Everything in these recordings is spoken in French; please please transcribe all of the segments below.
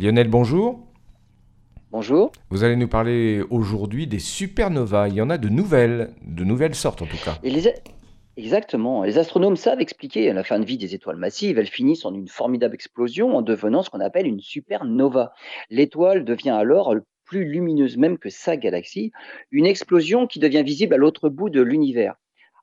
Lionel, bonjour. Bonjour. Vous allez nous parler aujourd'hui des supernovas. Il y en a de nouvelles, de nouvelles sortes en tout cas. Exactement. Les astronomes savent expliquer la fin de vie des étoiles massives. Elles finissent en une formidable explosion en devenant ce qu'on appelle une supernova. L'étoile devient alors plus lumineuse même que sa galaxie, une explosion qui devient visible à l'autre bout de l'univers.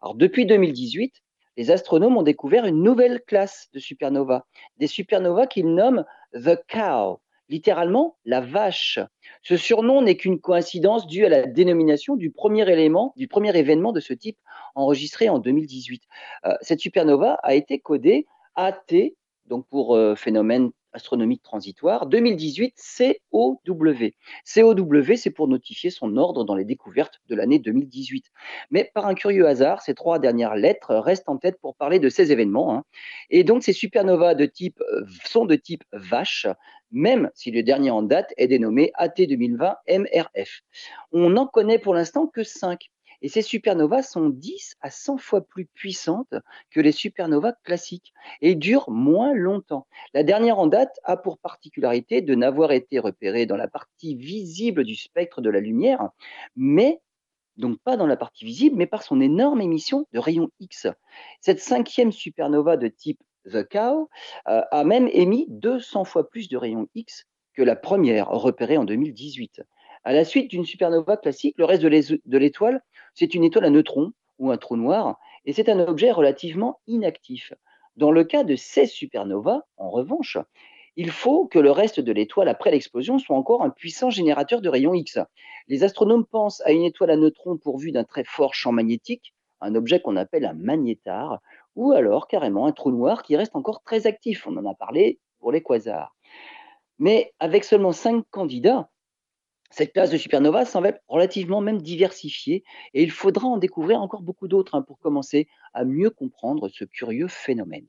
Alors depuis 2018, les astronomes ont découvert une nouvelle classe de supernovas, des supernovas qu'ils nomment The Cow, littéralement la vache. Ce surnom n'est qu'une coïncidence due à la dénomination du premier élément, du premier événement de ce type enregistré en 2018. Euh, cette supernova a été codée AT, donc pour euh, phénomène astronomique transitoire 2018 COW. COW, c'est pour notifier son ordre dans les découvertes de l'année 2018. Mais par un curieux hasard, ces trois dernières lettres restent en tête pour parler de ces événements. Hein. Et donc ces supernovas de type, euh, sont de type vache, même si le dernier en date est dénommé AT 2020 MRF. On n'en connaît pour l'instant que cinq. Et ces supernovas sont 10 à 100 fois plus puissantes que les supernovas classiques et durent moins longtemps. La dernière en date a pour particularité de n'avoir été repérée dans la partie visible du spectre de la lumière, mais donc pas dans la partie visible, mais par son énorme émission de rayons X. Cette cinquième supernova de type The Cow euh, a même émis 200 fois plus de rayons X que la première repérée en 2018. À la suite d'une supernova classique, le reste de l'étoile c'est une étoile à neutrons ou un trou noir, et c'est un objet relativement inactif. Dans le cas de ces supernovas, en revanche, il faut que le reste de l'étoile après l'explosion soit encore un puissant générateur de rayons X. Les astronomes pensent à une étoile à neutrons pourvue d'un très fort champ magnétique, un objet qu'on appelle un magnétar, ou alors carrément un trou noir qui reste encore très actif. On en a parlé pour les quasars. Mais avec seulement cinq candidats, cette classe de supernova semble relativement même diversifiée et il faudra en découvrir encore beaucoup d'autres hein, pour commencer à mieux comprendre ce curieux phénomène.